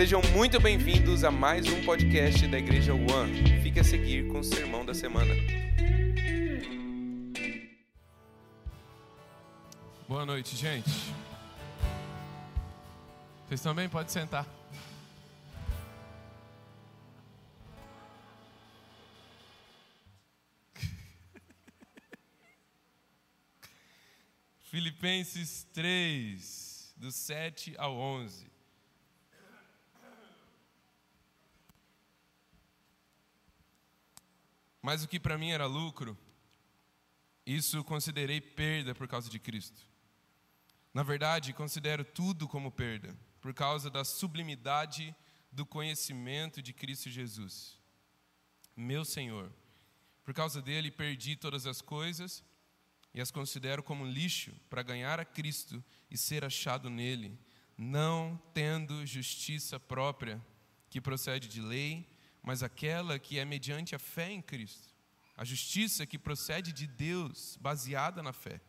Sejam muito bem-vindos a mais um podcast da Igreja One. Fique a seguir com o sermão da semana. Boa noite, gente. Vocês também podem sentar. Filipenses 3, do 7 ao 11. Mas o que para mim era lucro, isso considerei perda por causa de Cristo. Na verdade, considero tudo como perda, por causa da sublimidade do conhecimento de Cristo Jesus, meu Senhor. Por causa dele, perdi todas as coisas e as considero como lixo para ganhar a Cristo e ser achado nele, não tendo justiça própria que procede de lei, mas aquela que é mediante a fé em Cristo. A justiça que procede de Deus, baseada na fé.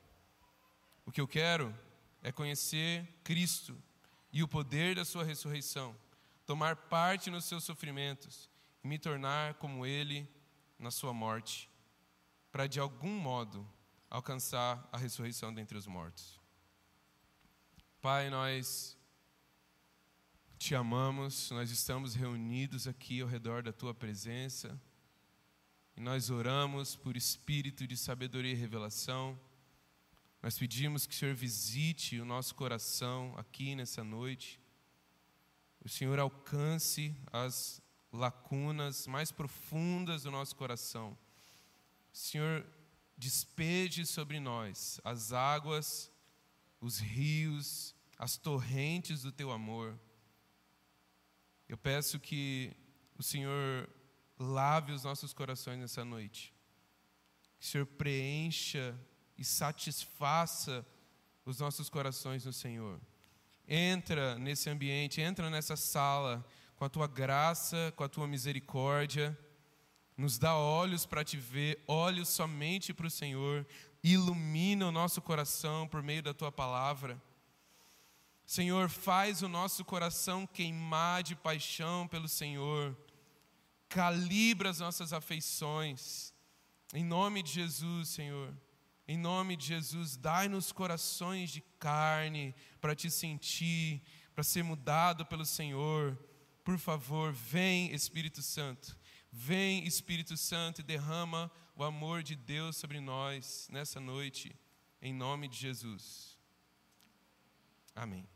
O que eu quero é conhecer Cristo e o poder da Sua ressurreição, tomar parte nos seus sofrimentos e me tornar como Ele na Sua morte, para de algum modo alcançar a ressurreição dentre os mortos. Pai, nós te amamos, nós estamos reunidos aqui ao redor da tua presença e nós oramos por espírito de sabedoria e revelação. Nós pedimos que o Senhor visite o nosso coração aqui nessa noite. O Senhor alcance as lacunas mais profundas do nosso coração. O Senhor despeje sobre nós as águas, os rios, as torrentes do teu amor. Eu peço que o Senhor lave os nossos corações nessa noite. Que o Senhor preencha e satisfaça os nossos corações no Senhor. Entra nesse ambiente, entra nessa sala com a tua graça, com a tua misericórdia nos dá olhos para te ver, olhos somente para o Senhor, ilumina o nosso coração por meio da tua palavra. Senhor, faz o nosso coração queimar de paixão pelo Senhor, calibra as nossas afeições, em nome de Jesus, Senhor. Em nome de Jesus, dai-nos corações de carne para te sentir, para ser mudado pelo Senhor. Por favor, vem Espírito Santo Vem Espírito Santo e derrama o amor de Deus sobre nós nessa noite, em nome de Jesus. Amém.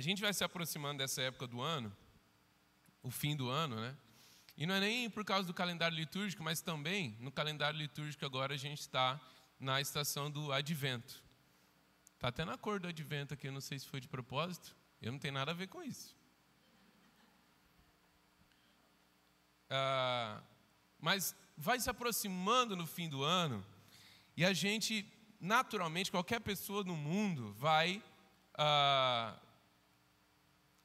A gente vai se aproximando dessa época do ano, o fim do ano, né? E não é nem por causa do calendário litúrgico, mas também no calendário litúrgico agora a gente está na estação do advento. Está até na cor do advento aqui, eu não sei se foi de propósito. Eu não tenho nada a ver com isso. Ah, mas vai se aproximando no fim do ano e a gente, naturalmente, qualquer pessoa no mundo vai ah,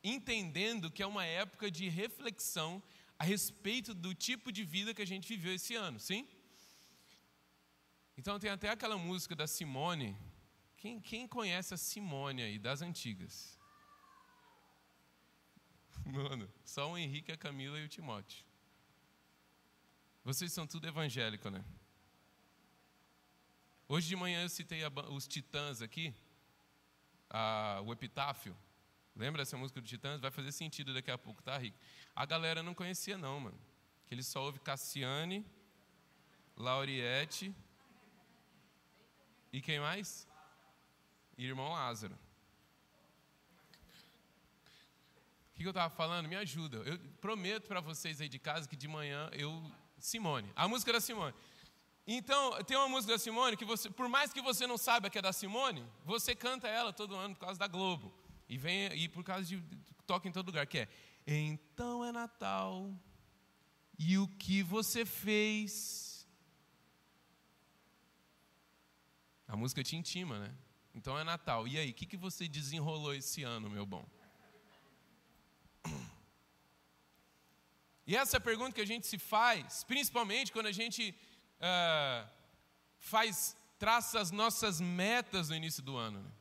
entendendo que é uma época de reflexão a respeito do tipo de vida que a gente viveu esse ano, sim? Então tem até aquela música da Simone, quem, quem conhece a Simone aí, das antigas? Mano, só o Henrique, a Camila e o Timóteo. Vocês são tudo evangélico, né? Hoje de manhã eu citei a, os Titãs aqui, a, o Epitáfio. Lembra dessa música do Titãs? Vai fazer sentido daqui a pouco, tá, Rick? A galera não conhecia, não, mano. Que ele só ouve Cassiane, Lauriette e quem mais? e irmão Lázaro. O que eu estava falando? Me ajuda. Eu prometo para vocês aí de casa que de manhã eu. Simone. A música da Simone. Então, tem uma música da Simone que você, por mais que você não saiba que é da Simone, você canta ela todo ano por causa da Globo. E vem e por causa de toca em todo lugar, que é Então é Natal. E o que você fez? A música te intima, né? Então é Natal. E aí, o que, que você desenrolou esse ano, meu bom? E essa é a pergunta que a gente se faz, principalmente quando a gente uh, faz traça as nossas metas no início do ano. Né?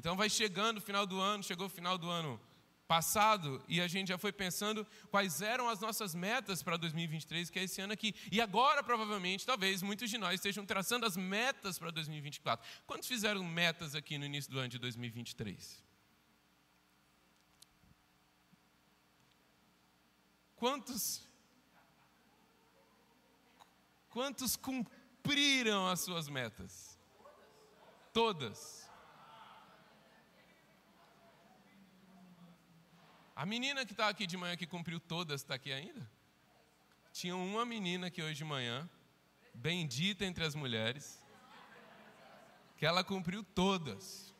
Então vai chegando o final do ano, chegou o final do ano passado e a gente já foi pensando quais eram as nossas metas para 2023, que é esse ano aqui. E agora, provavelmente, talvez muitos de nós estejam traçando as metas para 2024. Quantos fizeram metas aqui no início do ano de 2023? Quantos Quantos cumpriram as suas metas? Todas. A menina que está aqui de manhã que cumpriu todas está aqui ainda? Tinha uma menina que hoje de manhã, bendita entre as mulheres, que ela cumpriu todas.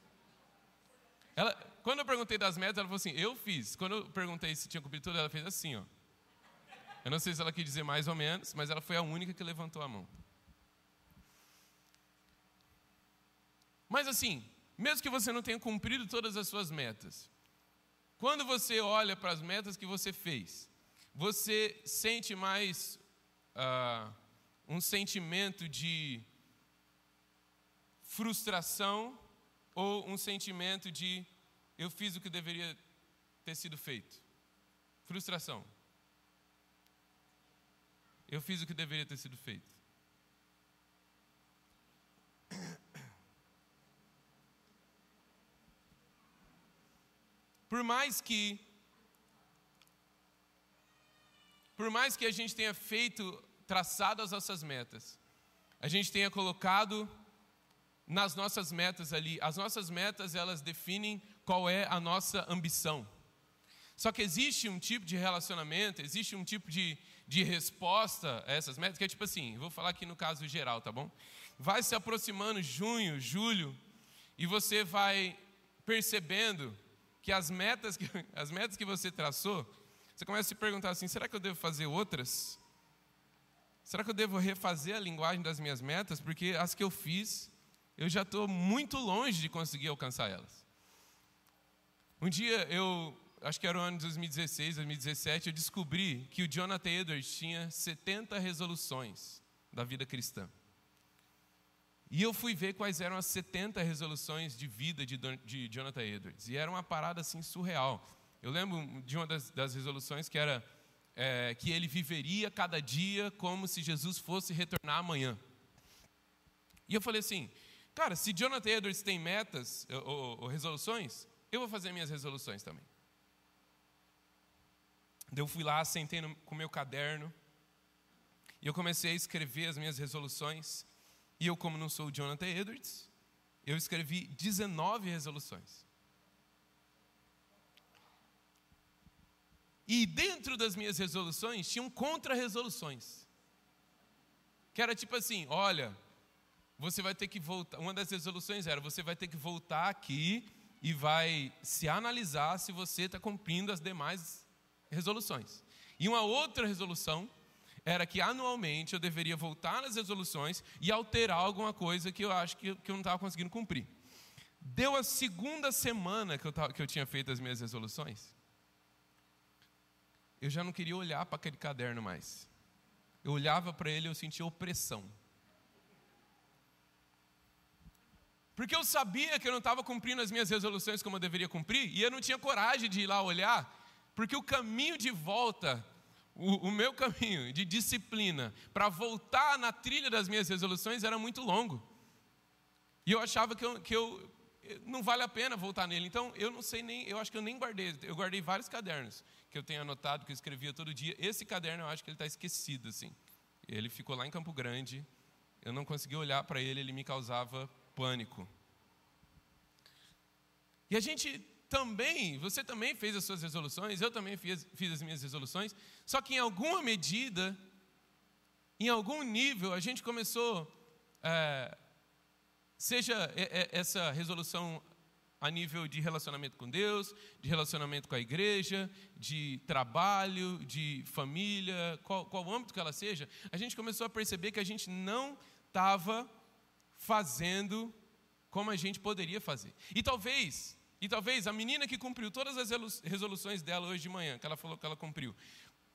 Ela, quando eu perguntei das metas, ela falou assim: Eu fiz. Quando eu perguntei se tinha cumprido todas, ela fez assim, ó. Eu não sei se ela quis dizer mais ou menos, mas ela foi a única que levantou a mão. Mas assim, mesmo que você não tenha cumprido todas as suas metas, quando você olha para as metas que você fez, você sente mais uh, um sentimento de frustração ou um sentimento de eu fiz o que deveria ter sido feito? Frustração. Eu fiz o que deveria ter sido feito. Por mais que por mais que a gente tenha feito traçado as nossas metas, a gente tenha colocado nas nossas metas ali, as nossas metas elas definem qual é a nossa ambição. Só que existe um tipo de relacionamento, existe um tipo de, de resposta a essas metas, que é tipo assim, vou falar aqui no caso geral, tá bom? Vai se aproximando junho, julho, e você vai percebendo que as metas que, as metas que você traçou, você começa a se perguntar assim: será que eu devo fazer outras? Será que eu devo refazer a linguagem das minhas metas? Porque as que eu fiz, eu já estou muito longe de conseguir alcançar elas. Um dia eu, acho que era o ano de 2016, 2017, eu descobri que o Jonathan Edwards tinha 70 resoluções da vida cristã. E eu fui ver quais eram as 70 resoluções de vida de, de Jonathan Edwards. E era uma parada assim surreal. Eu lembro de uma das, das resoluções que era é, que ele viveria cada dia como se Jesus fosse retornar amanhã. E eu falei assim, cara, se Jonathan Edwards tem metas ou, ou resoluções, eu vou fazer minhas resoluções também. Eu fui lá, sentei no, com meu caderno e eu comecei a escrever as minhas resoluções. E eu, como não sou o Jonathan Edwards, eu escrevi 19 resoluções. E dentro das minhas resoluções tinham contra-resoluções. Que era tipo assim: olha, você vai ter que voltar. Uma das resoluções era: você vai ter que voltar aqui e vai se analisar se você está cumprindo as demais resoluções. E uma outra resolução era que anualmente eu deveria voltar nas resoluções e alterar alguma coisa que eu acho que, que eu não estava conseguindo cumprir. Deu a segunda semana que eu, tava, que eu tinha feito as minhas resoluções. Eu já não queria olhar para aquele caderno mais. Eu olhava para ele e eu sentia opressão. Porque eu sabia que eu não estava cumprindo as minhas resoluções como eu deveria cumprir, e eu não tinha coragem de ir lá olhar, porque o caminho de volta o, o meu caminho de disciplina para voltar na trilha das minhas resoluções era muito longo. E eu achava que eu, que eu não vale a pena voltar nele. Então, eu não sei nem, eu acho que eu nem guardei. Eu guardei vários cadernos que eu tenho anotado, que eu escrevia todo dia. Esse caderno eu acho que ele está esquecido, assim. Ele ficou lá em Campo Grande. Eu não consegui olhar para ele, ele me causava pânico. E a gente também, você também fez as suas resoluções, eu também fiz, fiz as minhas resoluções, só que em alguma medida, em algum nível, a gente começou, é, seja essa resolução a nível de relacionamento com Deus, de relacionamento com a igreja, de trabalho, de família, qual, qual âmbito que ela seja, a gente começou a perceber que a gente não estava fazendo como a gente poderia fazer. E talvez e talvez a menina que cumpriu todas as resoluções dela hoje de manhã, que ela falou que ela cumpriu,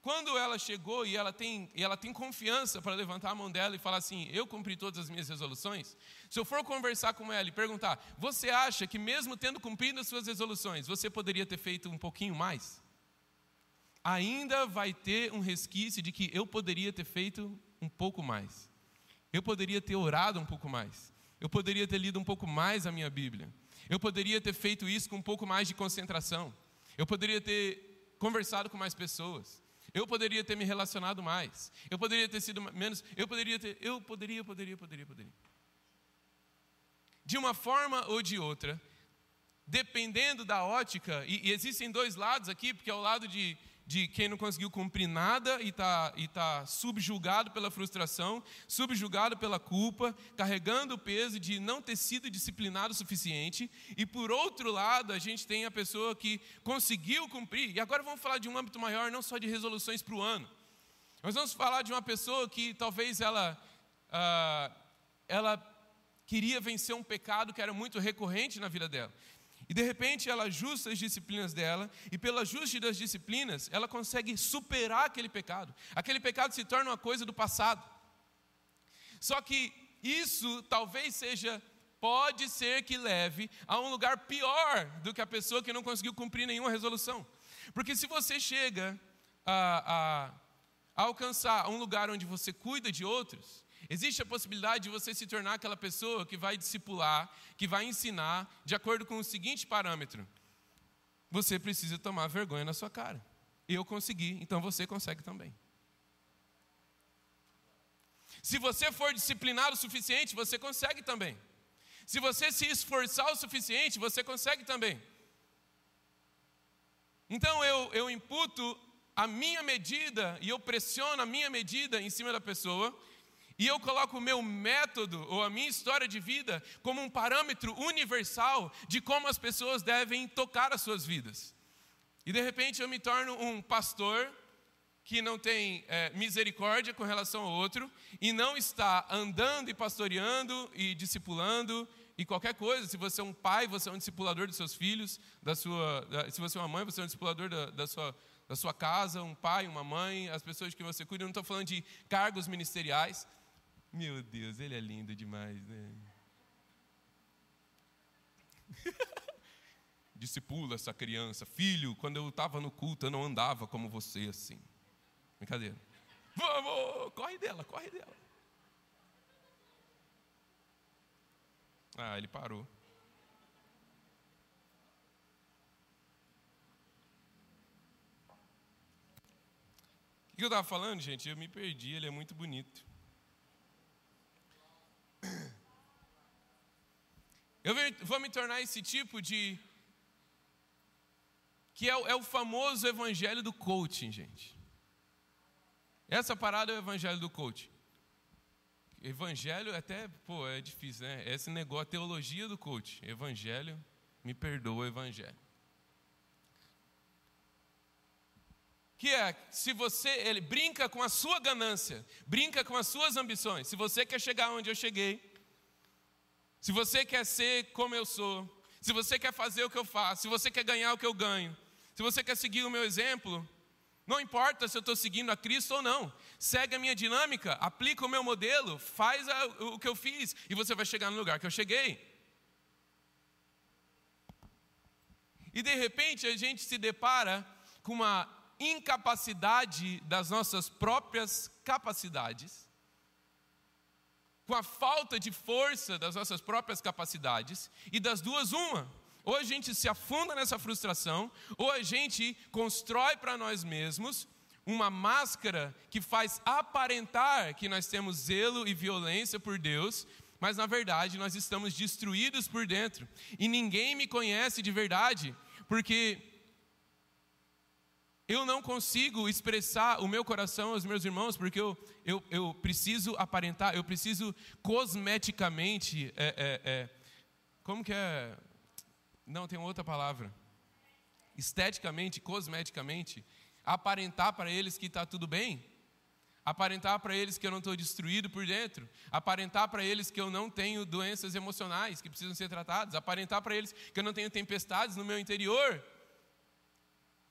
quando ela chegou e ela tem, e ela tem confiança para levantar a mão dela e falar assim: Eu cumpri todas as minhas resoluções. Se eu for conversar com ela e perguntar: Você acha que, mesmo tendo cumprido as suas resoluções, você poderia ter feito um pouquinho mais? Ainda vai ter um resquício de que eu poderia ter feito um pouco mais. Eu poderia ter orado um pouco mais. Eu poderia ter lido um pouco mais a minha Bíblia. Eu poderia ter feito isso com um pouco mais de concentração. Eu poderia ter conversado com mais pessoas. Eu poderia ter me relacionado mais. Eu poderia ter sido menos. Eu poderia ter. Eu poderia, poderia, poderia, poderia. De uma forma ou de outra, dependendo da ótica, e, e existem dois lados aqui, porque é o lado de de quem não conseguiu cumprir nada e está e tá subjugado pela frustração, subjugado pela culpa, carregando o peso de não ter sido disciplinado o suficiente. E por outro lado, a gente tem a pessoa que conseguiu cumprir. E agora vamos falar de um âmbito maior, não só de resoluções para o ano. Nós vamos falar de uma pessoa que talvez ela, ah, ela queria vencer um pecado que era muito recorrente na vida dela. E de repente ela ajusta as disciplinas dela, e pelo ajuste das disciplinas, ela consegue superar aquele pecado. Aquele pecado se torna uma coisa do passado. Só que isso talvez seja, pode ser que leve a um lugar pior do que a pessoa que não conseguiu cumprir nenhuma resolução. Porque se você chega a, a, a alcançar um lugar onde você cuida de outros, Existe a possibilidade de você se tornar aquela pessoa que vai discipular, que vai ensinar, de acordo com o seguinte parâmetro: você precisa tomar vergonha na sua cara. Eu consegui, então você consegue também. Se você for disciplinado o suficiente, você consegue também. Se você se esforçar o suficiente, você consegue também. Então eu, eu imputo a minha medida e eu pressiono a minha medida em cima da pessoa e eu coloco o meu método ou a minha história de vida como um parâmetro universal de como as pessoas devem tocar as suas vidas. E de repente eu me torno um pastor que não tem é, misericórdia com relação ao outro e não está andando e pastoreando e discipulando e qualquer coisa. Se você é um pai, você é um discipulador dos seus filhos, da sua, da, se você é uma mãe, você é um discipulador da, da, sua, da sua casa, um pai, uma mãe, as pessoas que você cuida. Eu não estou falando de cargos ministeriais. Meu Deus, ele é lindo demais, né? Discipula essa criança. Filho, quando eu estava no culto, eu não andava como você assim. Brincadeira. Vamos, corre dela, corre dela. Ah, ele parou. O que eu estava falando, gente? Eu me perdi, ele é muito bonito. Eu vou me tornar esse tipo de. que é o, é o famoso evangelho do coaching, gente. Essa parada é o evangelho do coaching. Evangelho é até, pô, é difícil, né? Esse negócio, teologia do coach. Evangelho, me perdoa, evangelho. Que é, se você, ele brinca com a sua ganância, brinca com as suas ambições. Se você quer chegar onde eu cheguei, se você quer ser como eu sou, se você quer fazer o que eu faço, se você quer ganhar o que eu ganho, se você quer seguir o meu exemplo, não importa se eu estou seguindo a Cristo ou não, segue a minha dinâmica, aplica o meu modelo, faz a, o que eu fiz e você vai chegar no lugar que eu cheguei. E de repente a gente se depara com uma incapacidade das nossas próprias capacidades com a falta de força das nossas próprias capacidades, e das duas, uma. Ou a gente se afunda nessa frustração, ou a gente constrói para nós mesmos uma máscara que faz aparentar que nós temos zelo e violência por Deus, mas na verdade nós estamos destruídos por dentro. E ninguém me conhece de verdade, porque eu não consigo expressar o meu coração aos meus irmãos, porque eu, eu, eu preciso aparentar, eu preciso cosmeticamente. É, é, é, como que é? Não, tem outra palavra. Esteticamente, cosmeticamente, aparentar para eles que está tudo bem, aparentar para eles que eu não estou destruído por dentro, aparentar para eles que eu não tenho doenças emocionais que precisam ser tratadas, aparentar para eles que eu não tenho tempestades no meu interior.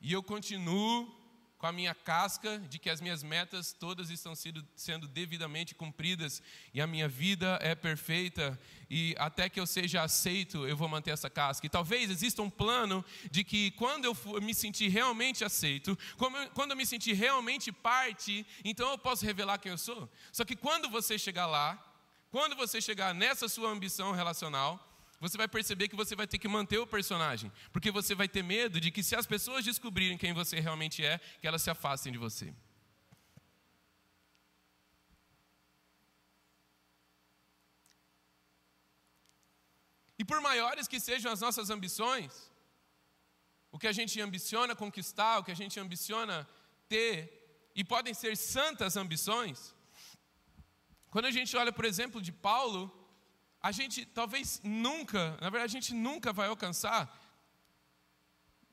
E eu continuo com a minha casca de que as minhas metas todas estão sendo, sendo devidamente cumpridas e a minha vida é perfeita e até que eu seja aceito eu vou manter essa casca. E talvez exista um plano de que quando eu me sentir realmente aceito, quando eu me sentir realmente parte, então eu posso revelar quem eu sou. Só que quando você chegar lá, quando você chegar nessa sua ambição relacional, você vai perceber que você vai ter que manter o personagem, porque você vai ter medo de que se as pessoas descobrirem quem você realmente é, que elas se afastem de você. E por maiores que sejam as nossas ambições, o que a gente ambiciona conquistar, o que a gente ambiciona ter, e podem ser santas ambições, quando a gente olha, por exemplo, de Paulo, a gente talvez nunca, na verdade, a gente nunca vai alcançar,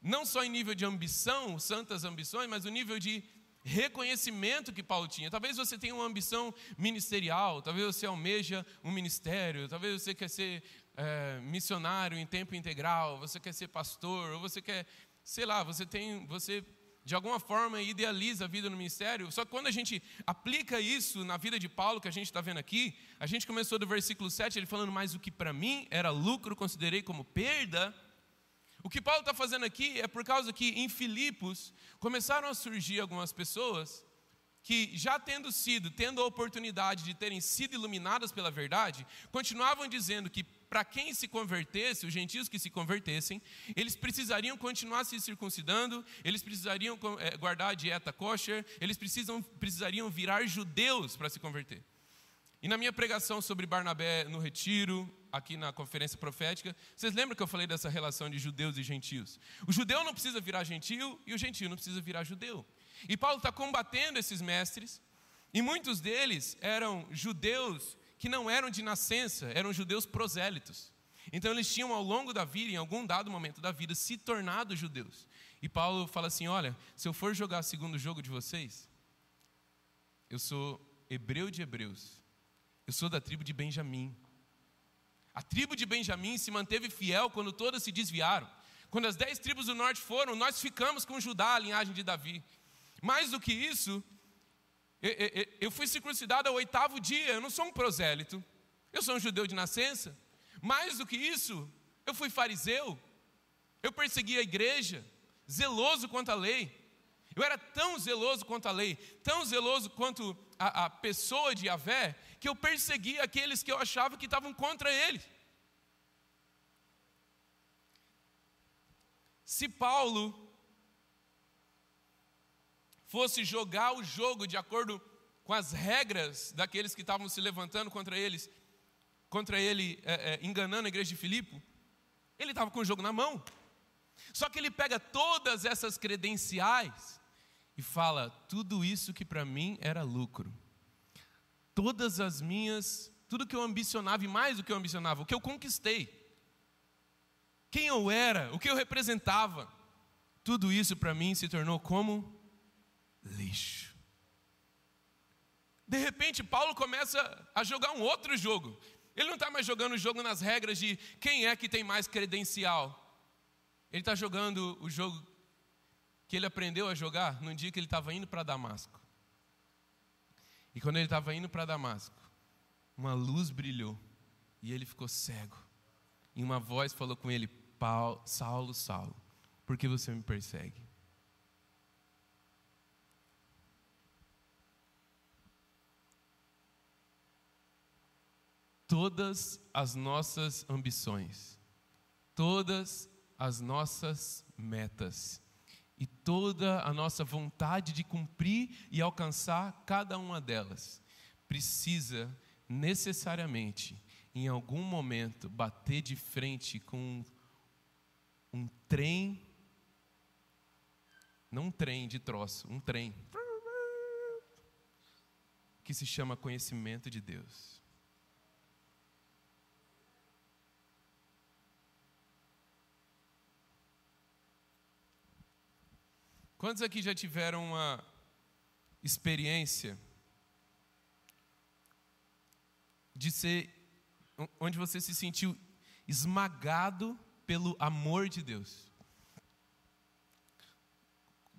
não só em nível de ambição, santas ambições, mas o nível de reconhecimento que Paulo tinha. Talvez você tenha uma ambição ministerial, talvez você almeja um ministério, talvez você quer ser é, missionário em tempo integral, você quer ser pastor, ou você quer, sei lá, você tem, você de alguma forma idealiza a vida no ministério. Só que quando a gente aplica isso na vida de Paulo, que a gente está vendo aqui, a gente começou do versículo 7, ele falando, mas o que para mim era lucro, considerei como perda. O que Paulo está fazendo aqui é por causa que em Filipos começaram a surgir algumas pessoas que, já tendo sido, tendo a oportunidade de terem sido iluminadas pela verdade, continuavam dizendo que para quem se convertesse, os gentios que se convertessem, eles precisariam continuar se circuncidando, eles precisariam é, guardar a dieta kosher, eles precisam, precisariam virar judeus para se converter. E na minha pregação sobre Barnabé no retiro, aqui na conferência profética, vocês lembram que eu falei dessa relação de judeus e gentios? O judeu não precisa virar gentil e o gentio não precisa virar judeu. E Paulo está combatendo esses mestres, e muitos deles eram judeus que não eram de nascença, eram judeus prosélitos. Então eles tinham ao longo da vida, em algum dado momento da vida, se tornado judeus. E Paulo fala assim: olha, se eu for jogar segundo jogo de vocês, eu sou hebreu de hebreus, eu sou da tribo de Benjamim. A tribo de Benjamim se manteve fiel quando todas se desviaram. Quando as dez tribos do norte foram, nós ficamos com Judá, a linhagem de Davi. Mais do que isso, eu fui circuncidado ao oitavo dia, eu não sou um prosélito, eu sou um judeu de nascença. Mais do que isso, eu fui fariseu, eu persegui a igreja, zeloso quanto a lei. Eu era tão zeloso quanto a lei, tão zeloso quanto a, a pessoa de Yahvé, que eu persegui aqueles que eu achava que estavam contra ele. Se Paulo fosse jogar o jogo de acordo com as regras daqueles que estavam se levantando contra eles, contra ele, é, é, enganando a igreja de Filipe, ele estava com o jogo na mão. Só que ele pega todas essas credenciais e fala: tudo isso que para mim era lucro, todas as minhas, tudo que eu ambicionava e mais do que eu ambicionava, o que eu conquistei, quem eu era, o que eu representava, tudo isso para mim se tornou como lixo. De repente, Paulo começa a jogar um outro jogo. Ele não está mais jogando o jogo nas regras de quem é que tem mais credencial. Ele está jogando o jogo que ele aprendeu a jogar no dia que ele estava indo para Damasco. E quando ele estava indo para Damasco, uma luz brilhou e ele ficou cego. E uma voz falou com ele: Saulo, Saulo, por que você me persegue? Todas as nossas ambições, todas as nossas metas e toda a nossa vontade de cumprir e alcançar cada uma delas precisa necessariamente, em algum momento, bater de frente com um trem, não um trem de troço, um trem que se chama conhecimento de Deus. Quantos aqui já tiveram uma experiência de ser onde você se sentiu esmagado pelo amor de Deus?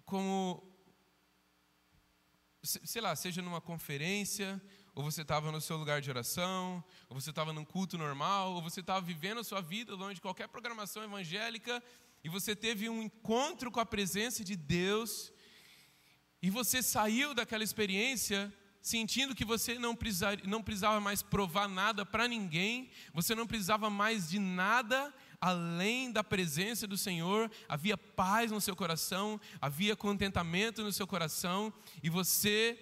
Como sei lá, seja numa conferência, ou você estava no seu lugar de oração, ou você estava num culto normal, ou você estava vivendo a sua vida longe de qualquer programação evangélica, e você teve um encontro com a presença de Deus, e você saiu daquela experiência sentindo que você não precisava, não precisava mais provar nada para ninguém, você não precisava mais de nada além da presença do Senhor, havia paz no seu coração, havia contentamento no seu coração, e você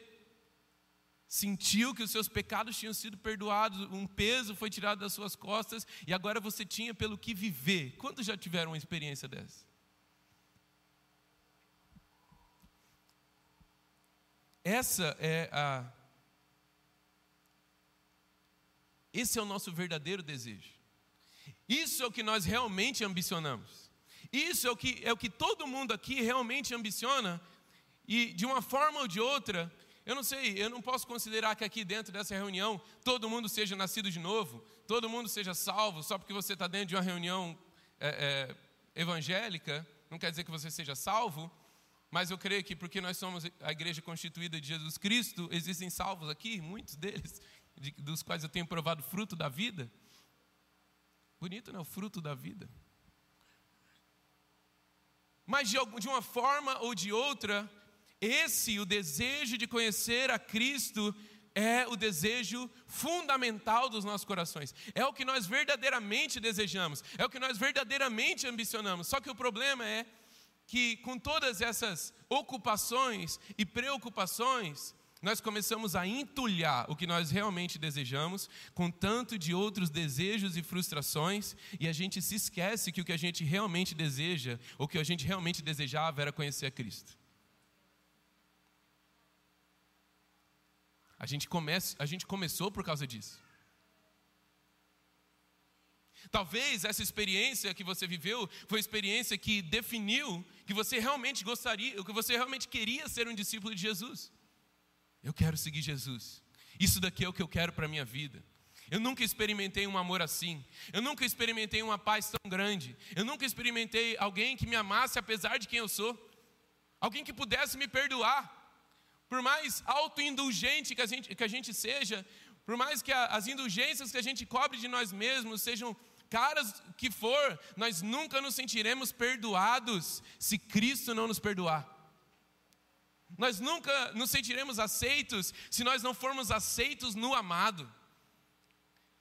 sentiu que os seus pecados tinham sido perdoados, um peso foi tirado das suas costas, e agora você tinha pelo que viver. Quantos já tiveram uma experiência dessa? Essa é a. Esse é o nosso verdadeiro desejo. Isso é o que nós realmente ambicionamos. Isso é o que, é o que todo mundo aqui realmente ambiciona. E de uma forma ou de outra, eu não sei, eu não posso considerar que aqui dentro dessa reunião todo mundo seja nascido de novo, todo mundo seja salvo, só porque você está dentro de uma reunião é, é, evangélica, não quer dizer que você seja salvo, mas eu creio que porque nós somos a igreja constituída de Jesus Cristo, existem salvos aqui, muitos deles, de, dos quais eu tenho provado fruto da vida. Bonito, né? O fruto da vida. Mas de, de uma forma ou de outra, esse, o desejo de conhecer a Cristo, é o desejo fundamental dos nossos corações. É o que nós verdadeiramente desejamos. É o que nós verdadeiramente ambicionamos. Só que o problema é que, com todas essas ocupações e preocupações, nós começamos a entulhar o que nós realmente desejamos com tanto de outros desejos e frustrações, e a gente se esquece que o que a gente realmente deseja, ou que a gente realmente desejava, era conhecer a Cristo. A gente, comece, a gente começou por causa disso. Talvez essa experiência que você viveu foi a experiência que definiu que você realmente gostaria, que você realmente queria ser um discípulo de Jesus. Eu quero seguir Jesus. Isso daqui é o que eu quero para a minha vida. Eu nunca experimentei um amor assim. Eu nunca experimentei uma paz tão grande. Eu nunca experimentei alguém que me amasse apesar de quem eu sou. Alguém que pudesse me perdoar. Por mais autoindulgente que a gente, que a gente seja, por mais que a, as indulgências que a gente cobre de nós mesmos sejam caras que for, nós nunca nos sentiremos perdoados se Cristo não nos perdoar. Nós nunca nos sentiremos aceitos se nós não formos aceitos no amado.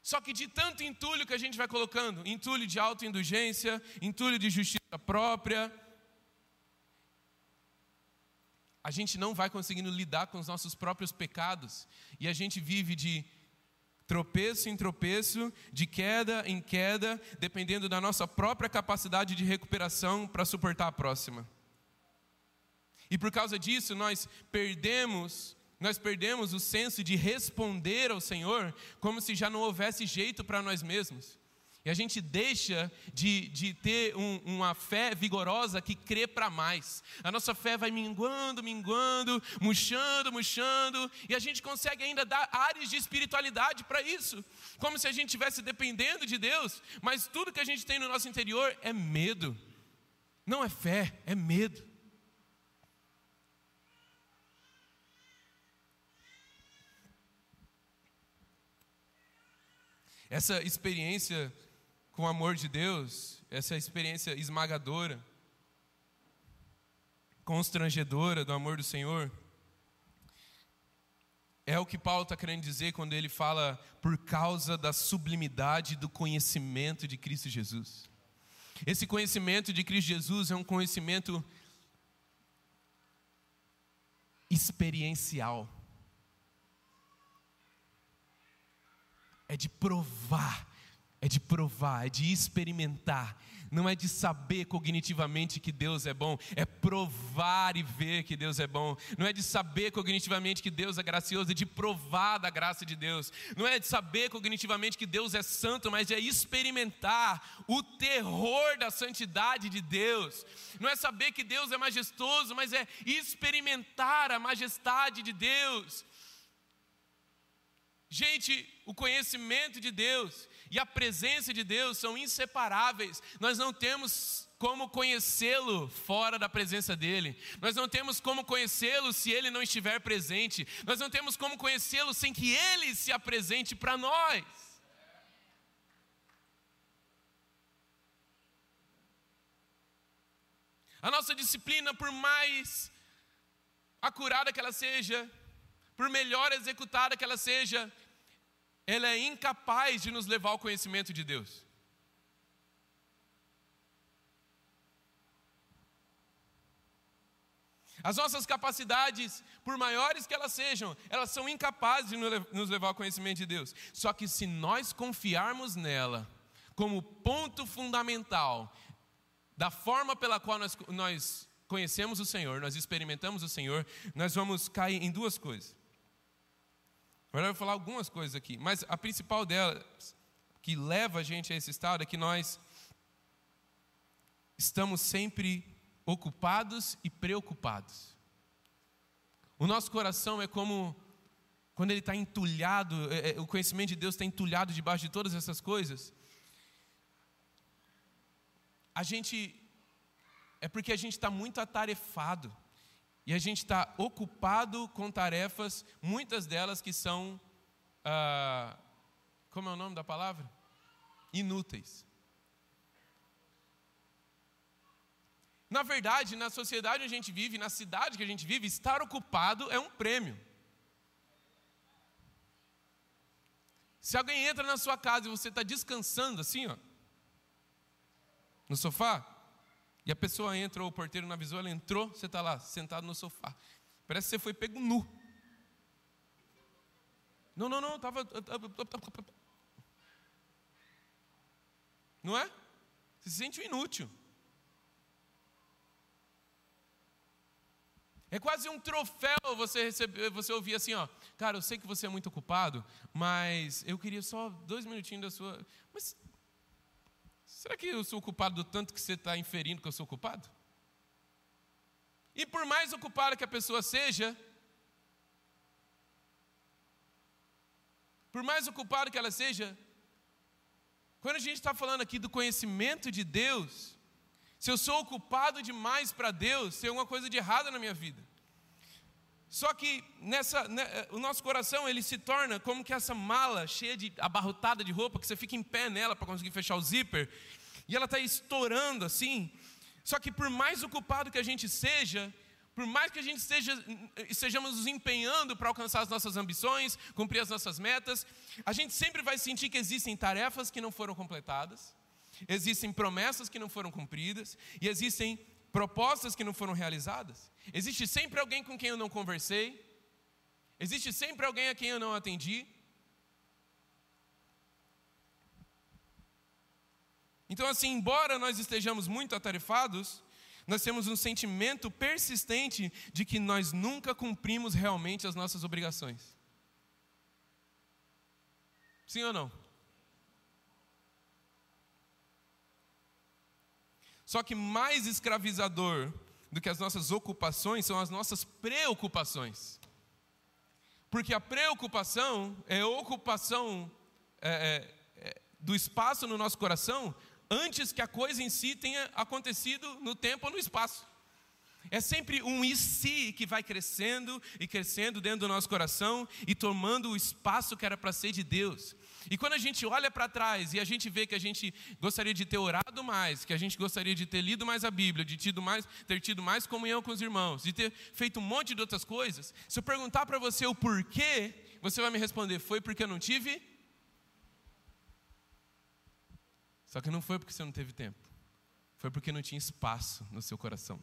Só que de tanto entulho que a gente vai colocando, entulho de autoindulgência, entulho de justiça própria, a gente não vai conseguindo lidar com os nossos próprios pecados e a gente vive de tropeço em tropeço, de queda em queda, dependendo da nossa própria capacidade de recuperação para suportar a próxima. E por causa disso, nós perdemos, nós perdemos o senso de responder ao Senhor como se já não houvesse jeito para nós mesmos. E a gente deixa de, de ter um, uma fé vigorosa que crê para mais. A nossa fé vai minguando, minguando, murchando, murchando, e a gente consegue ainda dar áreas de espiritualidade para isso, como se a gente estivesse dependendo de Deus, mas tudo que a gente tem no nosso interior é medo. Não é fé, é medo. Essa experiência com o amor de Deus, essa experiência esmagadora, constrangedora do amor do Senhor, é o que Paulo está querendo dizer quando ele fala por causa da sublimidade do conhecimento de Cristo Jesus. Esse conhecimento de Cristo Jesus é um conhecimento experiencial. é de provar, é de provar, é de experimentar. Não é de saber cognitivamente que Deus é bom, é provar e ver que Deus é bom. Não é de saber cognitivamente que Deus é gracioso, é de provar da graça de Deus. Não é de saber cognitivamente que Deus é santo, mas é experimentar o terror da santidade de Deus. Não é saber que Deus é majestoso, mas é experimentar a majestade de Deus. Gente, o conhecimento de Deus e a presença de Deus são inseparáveis. Nós não temos como conhecê-lo fora da presença dele. Nós não temos como conhecê-lo se ele não estiver presente. Nós não temos como conhecê-lo sem que ele se apresente para nós. A nossa disciplina, por mais acurada que ela seja, por melhor executada que ela seja, ela é incapaz de nos levar ao conhecimento de Deus. As nossas capacidades, por maiores que elas sejam, elas são incapazes de nos levar ao conhecimento de Deus. Só que se nós confiarmos nela como ponto fundamental da forma pela qual nós, nós conhecemos o Senhor, nós experimentamos o Senhor, nós vamos cair em duas coisas. Agora eu vou falar algumas coisas aqui, mas a principal delas, que leva a gente a esse estado, é que nós estamos sempre ocupados e preocupados. O nosso coração é como quando ele está entulhado, é, é, o conhecimento de Deus está entulhado debaixo de todas essas coisas a gente. É porque a gente está muito atarefado. E a gente está ocupado com tarefas, muitas delas que são. Ah, como é o nome da palavra? Inúteis. Na verdade, na sociedade onde a gente vive, na cidade que a gente vive, estar ocupado é um prêmio. Se alguém entra na sua casa e você está descansando assim, ó, no sofá. E a pessoa entra, ou o porteiro não avisou, ela entrou, você está lá, sentado no sofá. Parece que você foi pego nu. Não, não, não, estava. Não é? Você se sente inútil. É quase um troféu você receber, você ouvir assim, ó, cara, eu sei que você é muito ocupado, mas eu queria só dois minutinhos da sua. Mas Será que eu sou culpado do tanto que você está inferindo que eu sou culpado? E por mais ocupada que a pessoa seja, por mais ocupada que ela seja, quando a gente está falando aqui do conhecimento de Deus, se eu sou ocupado demais para Deus, tem alguma coisa de errado na minha vida. Só que nessa, né, o nosso coração ele se torna como que essa mala cheia de abarrotada de roupa que você fica em pé nela para conseguir fechar o zíper e ela está estourando assim. Só que por mais ocupado que a gente seja, por mais que a gente esteja, estejamos nos empenhando para alcançar as nossas ambições, cumprir as nossas metas, a gente sempre vai sentir que existem tarefas que não foram completadas, existem promessas que não foram cumpridas e existem propostas que não foram realizadas. Existe sempre alguém com quem eu não conversei. Existe sempre alguém a quem eu não atendi. Então, assim, embora nós estejamos muito atarefados, nós temos um sentimento persistente de que nós nunca cumprimos realmente as nossas obrigações. Sim ou não? Só que mais escravizador do que as nossas ocupações são as nossas preocupações. Porque a preocupação é ocupação é, é, é, do espaço no nosso coração antes que a coisa em si tenha acontecido no tempo ou no espaço. É sempre um e se que vai crescendo e crescendo dentro do nosso coração e tomando o espaço que era para ser de Deus. E quando a gente olha para trás e a gente vê que a gente gostaria de ter orado mais, que a gente gostaria de ter lido mais a Bíblia, de tido mais, ter tido mais comunhão com os irmãos, de ter feito um monte de outras coisas, se eu perguntar para você o porquê, você vai me responder: foi porque eu não tive? Só que não foi porque você não teve tempo, foi porque não tinha espaço no seu coração.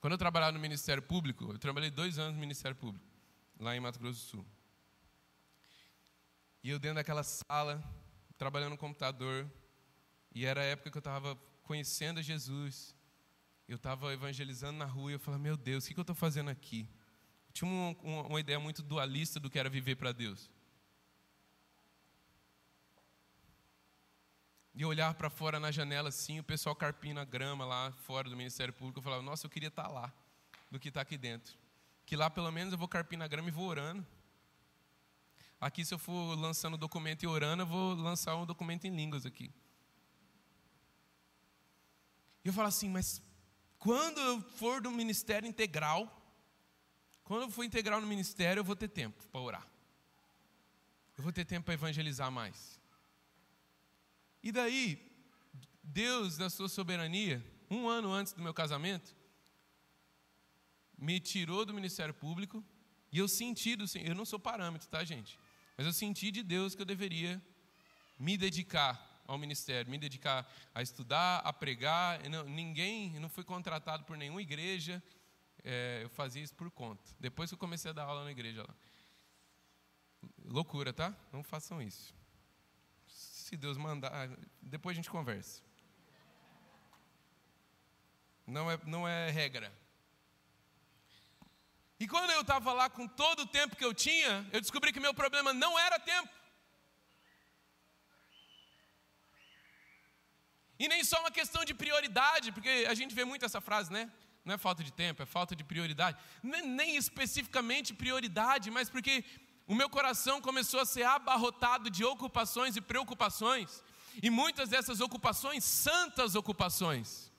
Quando eu trabalhava no Ministério Público, eu trabalhei dois anos no Ministério Público lá em Mato Grosso do Sul. E eu dentro daquela sala, trabalhando no computador, e era a época que eu estava conhecendo Jesus, eu estava evangelizando na rua e eu falava, meu Deus, o que, eu estou fazendo aqui? Eu tinha uma, uma, uma ideia muito dualista do que era viver para Deus. E eu olhava para fora na janela assim, o pessoal carpindo a grama lá fora do Ministério Público, eu falava, nossa, eu queria estar tá lá, do que estar tá aqui dentro. Que lá pelo menos eu vou carpir na grama e vou orando. Aqui, se eu for lançando documento e orando, eu vou lançar um documento em línguas aqui. E eu falo assim, mas quando eu for do ministério integral, quando eu for integral no ministério, eu vou ter tempo para orar. Eu vou ter tempo para evangelizar mais. E daí, Deus, na sua soberania, um ano antes do meu casamento, me tirou do Ministério Público e eu senti do Senhor, eu não sou parâmetro, tá, gente? Mas eu senti de Deus que eu deveria me dedicar ao ministério, me dedicar a estudar, a pregar. Não, ninguém, eu não fui contratado por nenhuma igreja, é, eu fazia isso por conta. Depois que eu comecei a dar aula na igreja lá. Loucura, tá? Não façam isso. Se Deus mandar, depois a gente conversa. Não é, não é regra. E quando eu estava lá com todo o tempo que eu tinha, eu descobri que meu problema não era tempo. E nem só uma questão de prioridade, porque a gente vê muito essa frase, né? Não é falta de tempo, é falta de prioridade. Nem, nem especificamente prioridade, mas porque o meu coração começou a ser abarrotado de ocupações e preocupações, e muitas dessas ocupações, santas ocupações,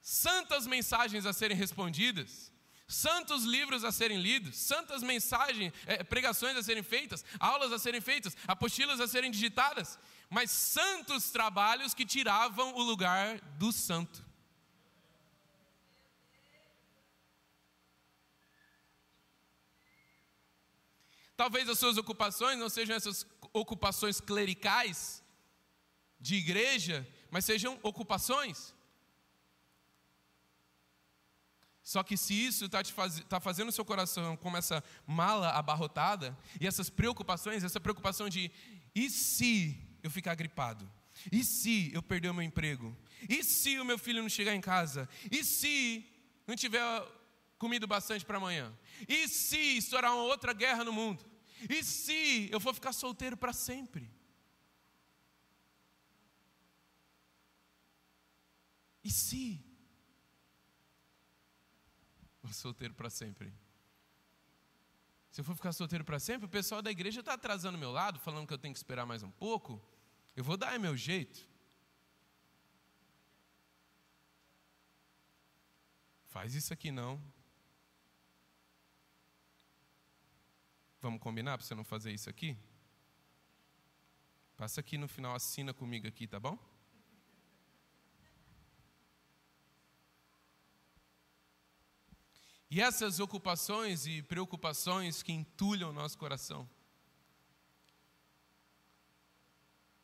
santas mensagens a serem respondidas, santos livros a serem lidos, santas mensagens, é, pregações a serem feitas, aulas a serem feitas, apostilas a serem digitadas, mas santos trabalhos que tiravam o lugar do santo. Talvez as suas ocupações não sejam essas ocupações clericais de igreja, mas sejam ocupações Só que se isso está faz, tá fazendo o seu coração como essa mala abarrotada, e essas preocupações, essa preocupação de e se eu ficar gripado? E se eu perder o meu emprego? E se o meu filho não chegar em casa? E se não tiver comido bastante para amanhã? E se estourar uma outra guerra no mundo? E se eu for ficar solteiro para sempre? E se? solteiro para sempre. Se eu for ficar solteiro para sempre, o pessoal da igreja está atrasando meu lado, falando que eu tenho que esperar mais um pouco. Eu vou dar meu jeito. Faz isso aqui não. Vamos combinar para você não fazer isso aqui? Passa aqui no final, assina comigo aqui, tá bom? E essas ocupações e preocupações que entulham o nosso coração,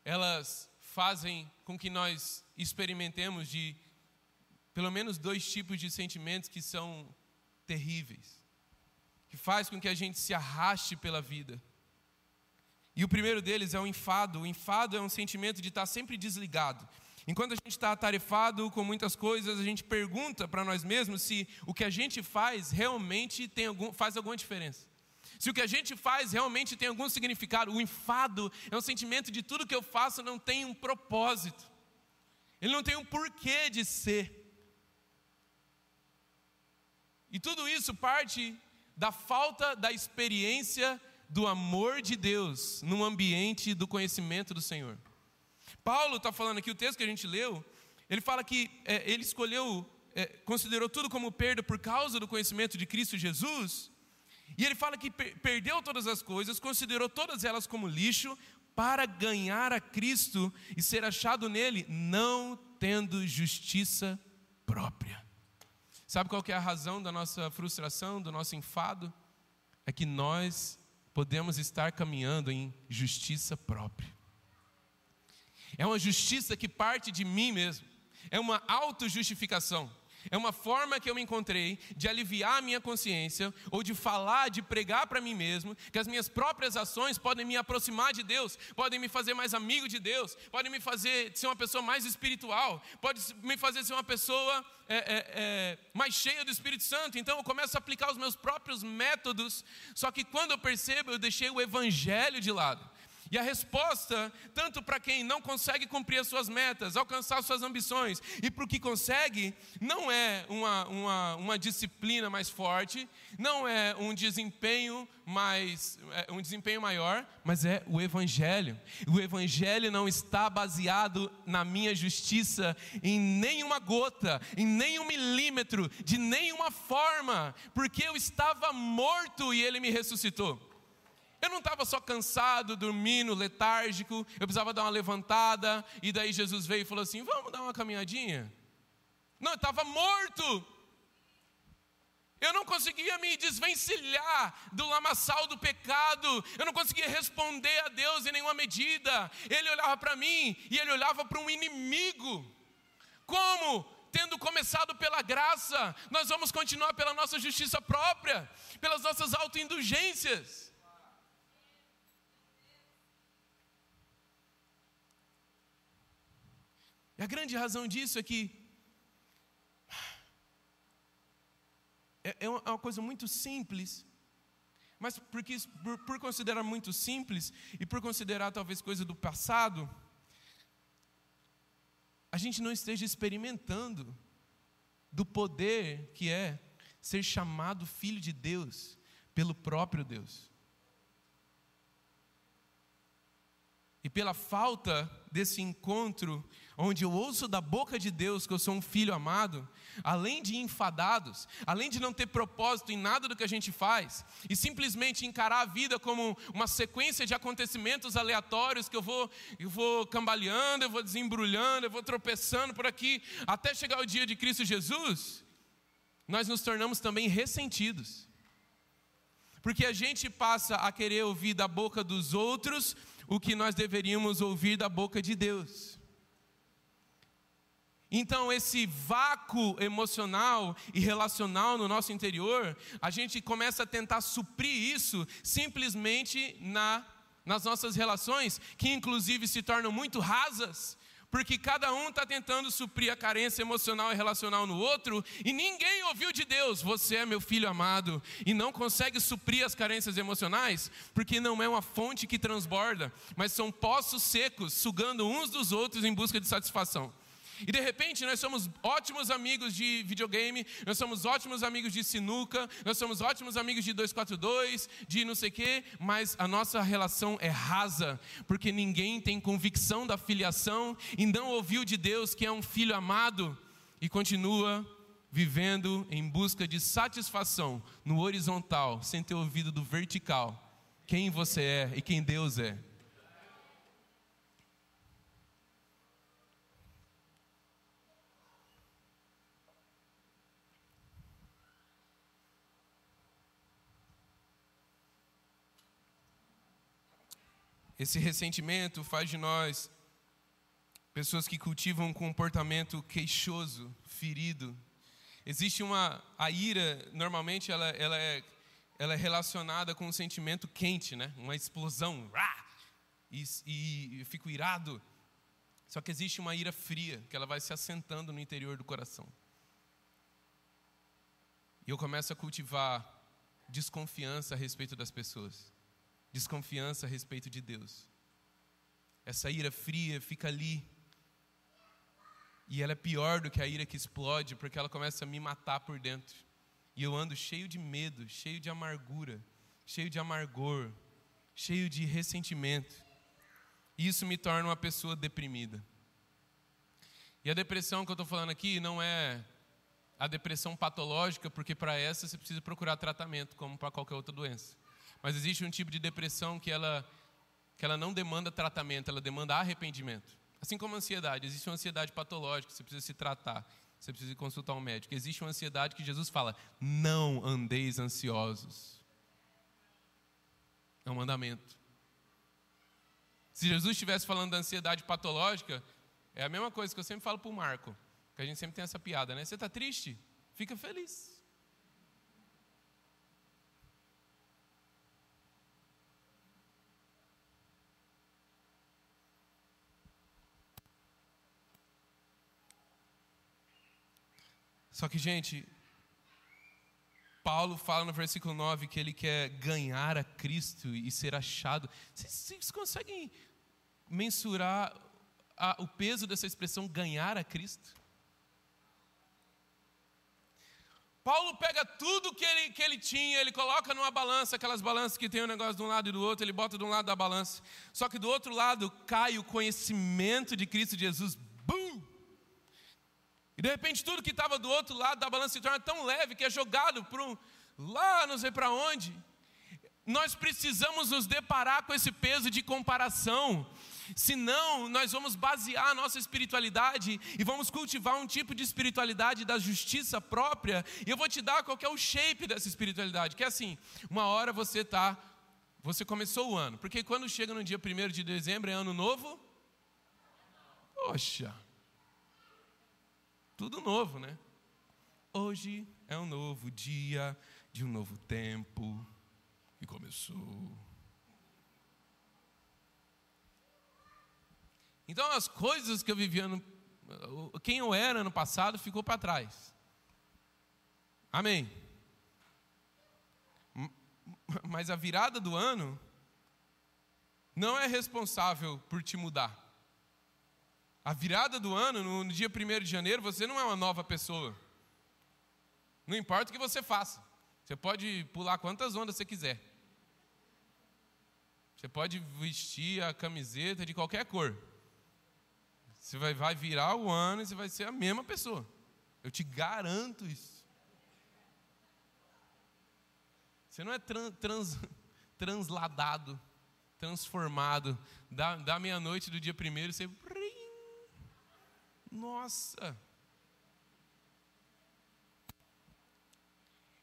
elas fazem com que nós experimentemos de pelo menos dois tipos de sentimentos que são terríveis, que faz com que a gente se arraste pela vida. E o primeiro deles é o enfado. O enfado é um sentimento de estar sempre desligado, Enquanto a gente está atarefado com muitas coisas, a gente pergunta para nós mesmos se o que a gente faz realmente tem algum, faz alguma diferença. Se o que a gente faz realmente tem algum significado. O enfado é um sentimento de tudo que eu faço não tem um propósito. Ele não tem um porquê de ser. E tudo isso parte da falta da experiência do amor de Deus no ambiente do conhecimento do Senhor. Paulo está falando aqui, o texto que a gente leu, ele fala que é, ele escolheu, é, considerou tudo como perda por causa do conhecimento de Cristo Jesus, e ele fala que per perdeu todas as coisas, considerou todas elas como lixo, para ganhar a Cristo e ser achado nele, não tendo justiça própria. Sabe qual é a razão da nossa frustração, do nosso enfado? É que nós podemos estar caminhando em justiça própria. É uma justiça que parte de mim mesmo. É uma autojustificação. É uma forma que eu encontrei de aliviar a minha consciência ou de falar, de pregar para mim mesmo que as minhas próprias ações podem me aproximar de Deus, podem me fazer mais amigo de Deus, podem me fazer ser uma pessoa mais espiritual, pode me fazer ser uma pessoa é, é, é, mais cheia do Espírito Santo. Então eu começo a aplicar os meus próprios métodos, só que quando eu percebo, eu deixei o Evangelho de lado. E a resposta, tanto para quem não consegue cumprir as suas metas, alcançar as suas ambições, e para o que consegue, não é uma, uma, uma disciplina mais forte, não é um desempenho mais é um desempenho maior, mas é o Evangelho. O Evangelho não está baseado na minha justiça em nenhuma gota, em nenhum milímetro, de nenhuma forma, porque eu estava morto e Ele me ressuscitou. Eu não estava só cansado, dormindo, letárgico, eu precisava dar uma levantada, e daí Jesus veio e falou assim: Vamos dar uma caminhadinha? Não, eu estava morto. Eu não conseguia me desvencilhar do lamaçal do pecado, eu não conseguia responder a Deus em nenhuma medida. Ele olhava para mim e ele olhava para um inimigo. Como? Tendo começado pela graça, nós vamos continuar pela nossa justiça própria, pelas nossas autoindulgências. A grande razão disso é que é, é uma coisa muito simples, mas porque, por, por considerar muito simples e por considerar talvez coisa do passado, a gente não esteja experimentando do poder que é ser chamado filho de Deus pelo próprio Deus. E pela falta desse encontro, onde eu ouço da boca de Deus que eu sou um filho amado, além de enfadados, além de não ter propósito em nada do que a gente faz, e simplesmente encarar a vida como uma sequência de acontecimentos aleatórios que eu vou, eu vou cambaleando, eu vou desembrulhando, eu vou tropeçando por aqui, até chegar o dia de Cristo Jesus, nós nos tornamos também ressentidos. Porque a gente passa a querer ouvir da boca dos outros o que nós deveríamos ouvir da boca de Deus. Então, esse vácuo emocional e relacional no nosso interior, a gente começa a tentar suprir isso simplesmente na, nas nossas relações, que inclusive se tornam muito rasas, porque cada um está tentando suprir a carência emocional e relacional no outro, e ninguém ouviu de Deus, você é meu filho amado, e não consegue suprir as carências emocionais, porque não é uma fonte que transborda, mas são poços secos, sugando uns dos outros em busca de satisfação. E de repente nós somos ótimos amigos de videogame, nós somos ótimos amigos de sinuca, nós somos ótimos amigos de 242, de não sei o quê, mas a nossa relação é rasa, porque ninguém tem convicção da filiação e não ouviu de Deus que é um filho amado e continua vivendo em busca de satisfação no horizontal, sem ter ouvido do vertical. Quem você é e quem Deus é. Esse ressentimento faz de nós pessoas que cultivam um comportamento queixoso, ferido. Existe uma a ira, normalmente ela, ela, é, ela é relacionada com um sentimento quente, né? Uma explosão, e, e eu fico irado. Só que existe uma ira fria, que ela vai se assentando no interior do coração. E eu começo a cultivar desconfiança a respeito das pessoas desconfiança a respeito de Deus. Essa ira fria fica ali. E ela é pior do que a ira que explode, porque ela começa a me matar por dentro. E eu ando cheio de medo, cheio de amargura, cheio de amargor, cheio de ressentimento. E isso me torna uma pessoa deprimida. E a depressão que eu estou falando aqui não é a depressão patológica, porque para essa você precisa procurar tratamento, como para qualquer outra doença. Mas existe um tipo de depressão que ela, que ela não demanda tratamento, ela demanda arrependimento. Assim como a ansiedade, existe uma ansiedade patológica, você precisa se tratar, você precisa consultar um médico. Existe uma ansiedade que Jesus fala: não andeis ansiosos. É um mandamento. Se Jesus estivesse falando da ansiedade patológica, é a mesma coisa que eu sempre falo para o Marco, que a gente sempre tem essa piada, né? Você está triste? Fica feliz. Só que, gente, Paulo fala no versículo 9 que ele quer ganhar a Cristo e ser achado. Vocês, vocês conseguem mensurar a, o peso dessa expressão ganhar a Cristo? Paulo pega tudo que ele, que ele tinha, ele coloca numa balança, aquelas balanças que tem um negócio de um lado e do outro, ele bota de um lado da balança. Só que do outro lado cai o conhecimento de Cristo Jesus. Bum! E de repente tudo que estava do outro lado da balança se torna tão leve que é jogado para um, lá não sei para onde. Nós precisamos nos deparar com esse peso de comparação. Senão, nós vamos basear a nossa espiritualidade e vamos cultivar um tipo de espiritualidade da justiça própria. E eu vou te dar qual é o shape dessa espiritualidade. Que é assim: uma hora você está, você começou o ano, porque quando chega no dia 1 de dezembro é ano novo. Poxa, tudo novo, né? Hoje é um novo dia de um novo tempo que começou. Então as coisas que eu vivia, no, quem eu era no passado ficou para trás. Amém. Mas a virada do ano não é responsável por te mudar. A virada do ano, no, dia 1 de janeiro, você não é uma nova pessoa. Não importa o que você faça. Você pode pular quantas ondas você quiser. Você pode vestir a camiseta de qualquer cor. Você vai, vai virar o ano e você vai ser a mesma pessoa. Eu te garanto isso. Você não é trans, transladado, transformado. Da, da meia-noite do dia primeiro, você. Nossa!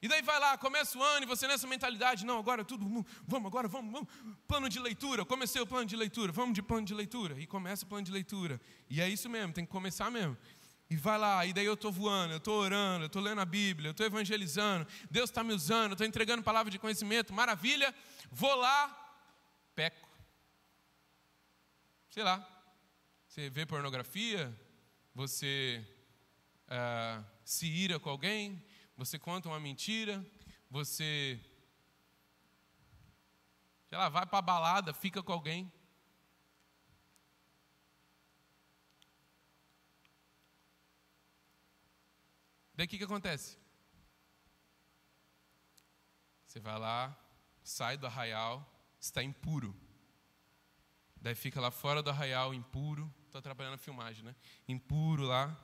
E daí vai lá, começa o ano e você nessa mentalidade, não, agora tudo, vamos, agora vamos, vamos, plano de leitura, comecei o plano de leitura, vamos de plano de leitura, e começa o plano de leitura, e é isso mesmo, tem que começar mesmo. E vai lá, e daí eu estou voando, eu estou orando, eu estou lendo a Bíblia, eu estou evangelizando, Deus está me usando, eu estou entregando palavra de conhecimento, maravilha, vou lá, peco. Sei lá, você vê pornografia, você uh, se ira com alguém, você conta uma mentira, você, sei lá, vai para a balada, fica com alguém. Daí o que, que acontece? Você vai lá, sai do arraial, está impuro. Daí fica lá fora do arraial, impuro. Estou atrapalhando a filmagem, né? Impuro lá.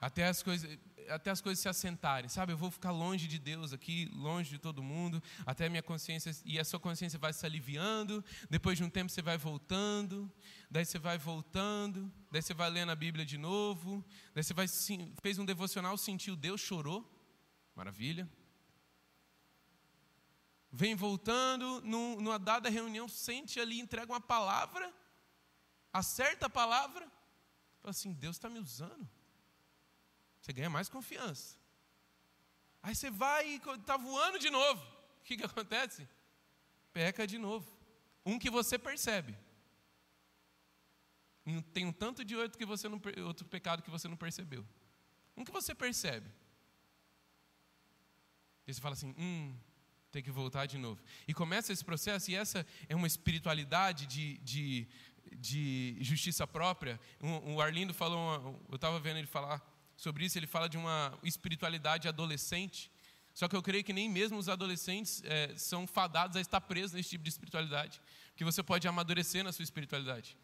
Até as coisas até as coisas se assentarem, sabe? Eu vou ficar longe de Deus aqui, longe de todo mundo, até a minha consciência, e a sua consciência vai se aliviando, depois de um tempo você vai voltando, daí você vai voltando, daí você vai lendo a Bíblia de novo, daí você vai, fez um devocional, sentiu Deus, chorou, maravilha. Vem voltando, numa dada reunião, sente ali, entrega uma palavra, acerta a palavra, fala assim: Deus está me usando. Você ganha mais confiança. Aí você vai e está voando de novo. O que, que acontece? Peca de novo. Um que você percebe. Tem um tanto de outro, que você não, outro pecado que você não percebeu. Um que você percebe. E você fala assim: hum, tem que voltar de novo. E começa esse processo, e essa é uma espiritualidade de, de, de justiça própria. O, Arlindo falou, eu estava vendo ele falar sobre isso, ele fala de uma espiritualidade adolescente. Só que eu creio que nem mesmo os adolescentes é, são fadados a estar presos nesse tipo de espiritualidade, que você pode amadurecer na sua espiritualidade.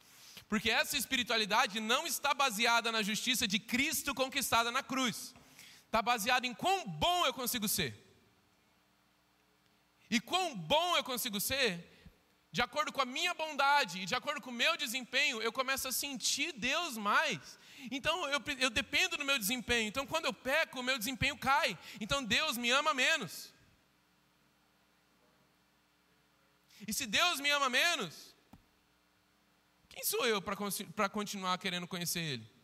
Porque essa espiritualidade não está baseada na justiça de Cristo conquistada na cruz. Está baseada em quão bom eu consigo ser. E quão bom eu consigo ser, de acordo com a minha bondade e de acordo com o meu desempenho, eu começo a sentir Deus mais. Então eu, eu dependo do meu desempenho. Então quando eu peco, o meu desempenho cai. Então Deus me ama menos. E se Deus me ama menos, quem sou eu para continuar querendo conhecer Ele?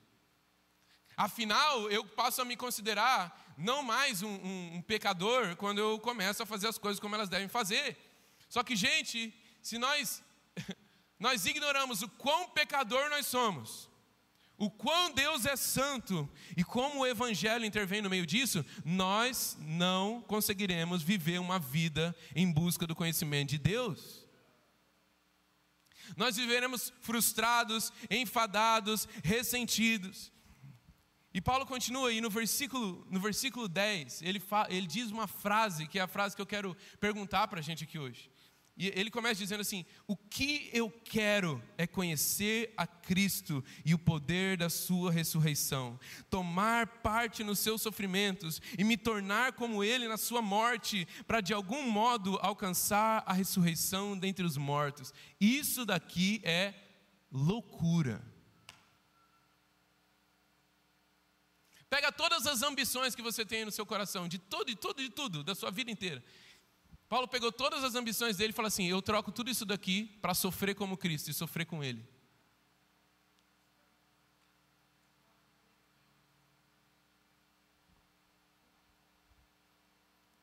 Afinal, eu passo a me considerar não mais um, um, um, pecador quando eu começo a fazer as coisas como elas devem fazer. Só que, gente, se nós, nós ignoramos o quão pecador nós somos, o quão Deus é santo e como o Evangelho intervém no meio disso, nós não conseguiremos viver uma vida em busca do conhecimento de Deus. Nós viveremos frustrados, enfadados, ressentidos. E Paulo continua aí no versículo, no versículo 10, ele, fa, ele diz uma frase, que é a frase que eu quero perguntar para a gente aqui hoje. E ele começa dizendo assim: O que eu quero é conhecer a Cristo e o poder da Sua ressurreição, tomar parte nos seus sofrimentos e me tornar como Ele na Sua morte, para de algum modo alcançar a ressurreição dentre os mortos. Isso daqui é loucura. Pega todas as ambições que você tem no seu coração, de tudo, de tudo, de tudo, da sua vida inteira Paulo pegou todas as ambições dele e falou assim: Eu troco tudo isso daqui para sofrer como Cristo e sofrer com Ele.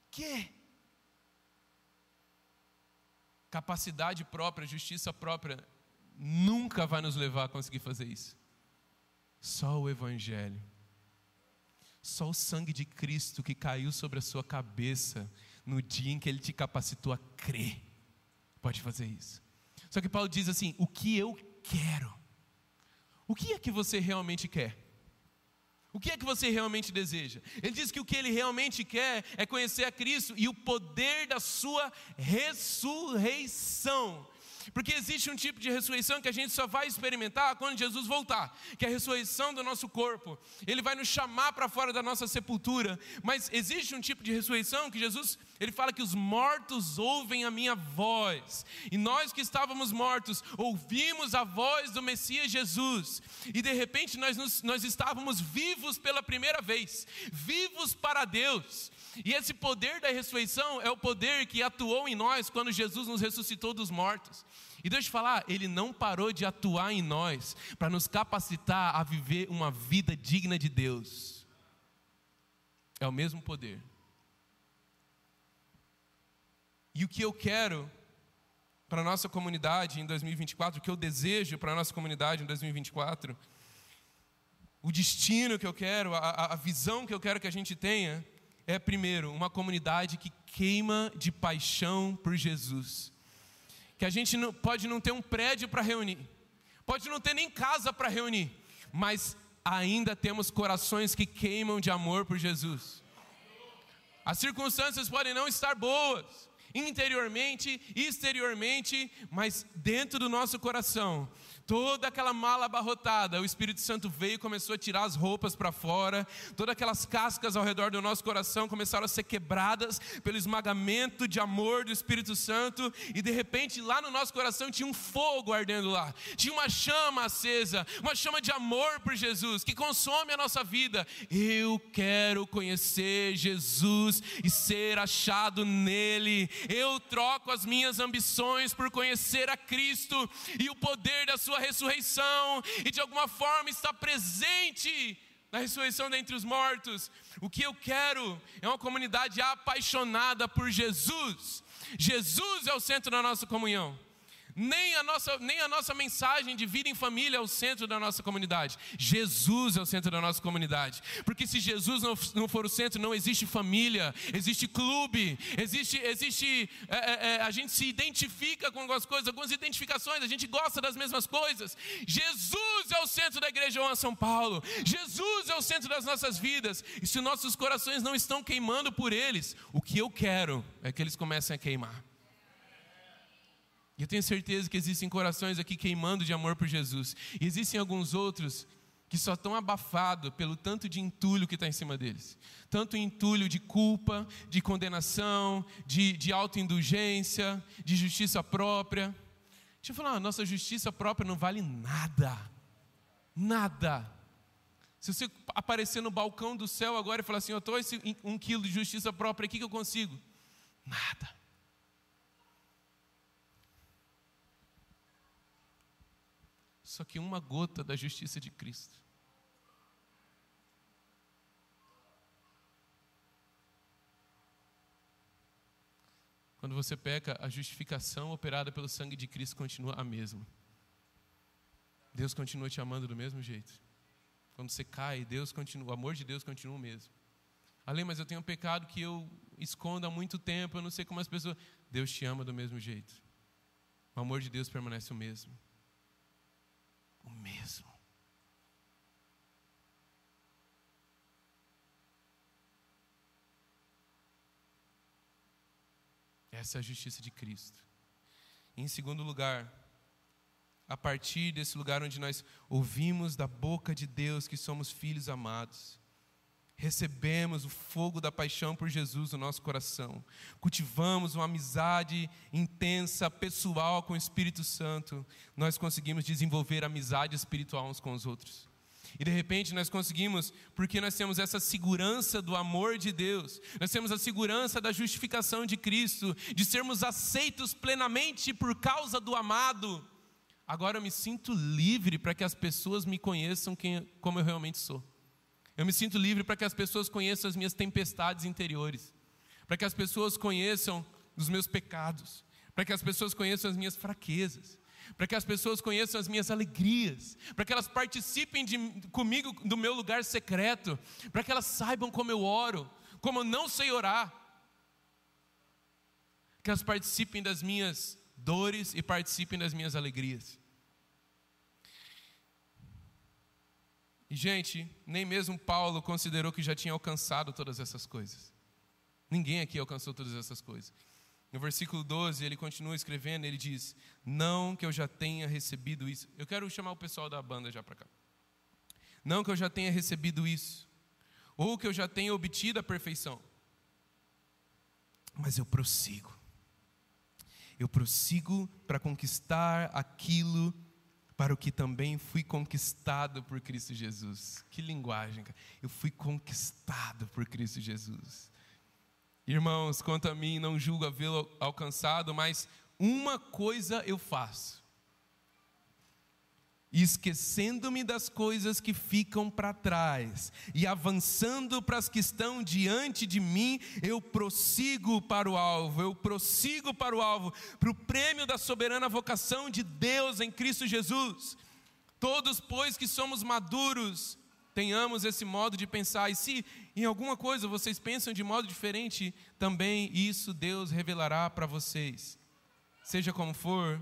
Que? Capacidade própria, justiça própria, nunca vai nos levar a conseguir fazer isso. Só o Evangelho. Só o sangue de Cristo que caiu sobre a sua cabeça no dia em que Ele te capacitou a crer. Pode fazer isso. Só que Paulo diz assim: o que eu quero. O que é que você realmente quer? O que é que você realmente deseja? Ele diz que o que ele realmente quer é conhecer a Cristo e o poder da sua ressurreição. Porque existe um tipo de ressurreição que a gente só vai experimentar quando Jesus voltar, que é a ressurreição do nosso corpo. Ele vai nos chamar para fora da nossa sepultura, mas existe um tipo de ressurreição que Jesus, ele fala que os mortos ouvem a minha voz. E nós que estávamos mortos, ouvimos a voz do Messias Jesus. E de repente nós, nos, nós estávamos vivos pela primeira vez, vivos para Deus. E esse poder da ressurreição é o poder que atuou em nós quando Jesus nos ressuscitou dos mortos. E deixa eu te falar, ele não parou de atuar em nós para nos capacitar a viver uma vida digna de Deus. É o mesmo poder. E o que eu quero para a nossa comunidade em 2024, o que eu desejo para a nossa comunidade em 2024, o destino que eu quero, a, a visão que eu quero que a gente tenha, é, primeiro, uma comunidade que queima de paixão por Jesus. Que a gente não, pode não ter um prédio para reunir, pode não ter nem casa para reunir, mas ainda temos corações que queimam de amor por Jesus. As circunstâncias podem não estar boas, interiormente, exteriormente, mas dentro do nosso coração Toda aquela mala abarrotada, o Espírito Santo veio e começou a tirar as roupas para fora, todas aquelas cascas ao redor do nosso coração começaram a ser quebradas pelo esmagamento de amor do Espírito Santo, e de repente lá no nosso coração tinha um fogo ardendo lá, tinha uma chama acesa, uma chama de amor por Jesus que consome a nossa vida. Eu quero conhecer Jesus e ser achado nele. Eu troco as minhas ambições por conhecer a Cristo e o poder da Sua sua ressurreição e de alguma forma está presente na ressurreição dentre os mortos. O que eu quero é uma comunidade apaixonada por Jesus. Jesus é o centro da nossa comunhão. Nem a, nossa, nem a nossa mensagem de vida em família é o centro da nossa comunidade. Jesus é o centro da nossa comunidade. Porque se Jesus não, não for o centro, não existe família, existe clube, existe. existe é, é, é, a gente se identifica com algumas coisas, algumas identificações, a gente gosta das mesmas coisas. Jesus é o centro da igreja João São Paulo. Jesus é o centro das nossas vidas. E se nossos corações não estão queimando por eles, o que eu quero é que eles comecem a queimar. Eu tenho certeza que existem corações aqui queimando de amor por Jesus. E existem alguns outros que só estão abafados pelo tanto de entulho que está em cima deles. Tanto entulho de culpa, de condenação, de, de autoindulgência, de justiça própria. Deixa eu falar, nossa justiça própria não vale nada. Nada. Se você aparecer no balcão do céu agora e falar assim, eu estou esse um quilo de justiça própria aqui que eu consigo. Nada. Só que uma gota da justiça de Cristo. Quando você peca, a justificação operada pelo sangue de Cristo continua a mesma. Deus continua te amando do mesmo jeito. Quando você cai, Deus continua, o amor de Deus continua o mesmo. Além, mas eu tenho um pecado que eu escondo há muito tempo, eu não sei como as pessoas. Deus te ama do mesmo jeito. O amor de Deus permanece o mesmo. O mesmo. Essa é a justiça de Cristo. Em segundo lugar, a partir desse lugar onde nós ouvimos da boca de Deus que somos filhos amados, recebemos o fogo da paixão por Jesus no nosso coração, cultivamos uma amizade intensa, pessoal com o Espírito Santo, nós conseguimos desenvolver amizade espiritual uns com os outros. E de repente nós conseguimos, porque nós temos essa segurança do amor de Deus, nós temos a segurança da justificação de Cristo, de sermos aceitos plenamente por causa do amado. Agora eu me sinto livre para que as pessoas me conheçam quem, como eu realmente sou. Eu me sinto livre para que as pessoas conheçam as minhas tempestades interiores, para que as pessoas conheçam os meus pecados, para que as pessoas conheçam as minhas fraquezas, para que as pessoas conheçam as minhas alegrias, para que elas participem de, comigo do meu lugar secreto, para que elas saibam como eu oro, como eu não sei orar, que elas participem das minhas dores e participem das minhas alegrias. E, gente, nem mesmo Paulo considerou que já tinha alcançado todas essas coisas. Ninguém aqui alcançou todas essas coisas. No versículo 12, ele continua escrevendo, ele diz: Não que eu já tenha recebido isso. Eu quero chamar o pessoal da banda já para cá. Não que eu já tenha recebido isso, ou que eu já tenha obtido a perfeição, mas eu prossigo. Eu prossigo para conquistar aquilo para o que também fui conquistado por Cristo Jesus. Que linguagem, cara. Eu fui conquistado por Cristo Jesus. Irmãos, quanto a mim, não julgo havê-lo alcançado, mas uma coisa eu faço. Esquecendo-me das coisas que ficam para trás e avançando para as que estão diante de mim, eu prossigo para o alvo, eu prossigo para o alvo, para o prêmio da soberana vocação de Deus em Cristo Jesus. Todos, pois que somos maduros, tenhamos esse modo de pensar. E se em alguma coisa vocês pensam de modo diferente, também isso Deus revelará para vocês. Seja como for,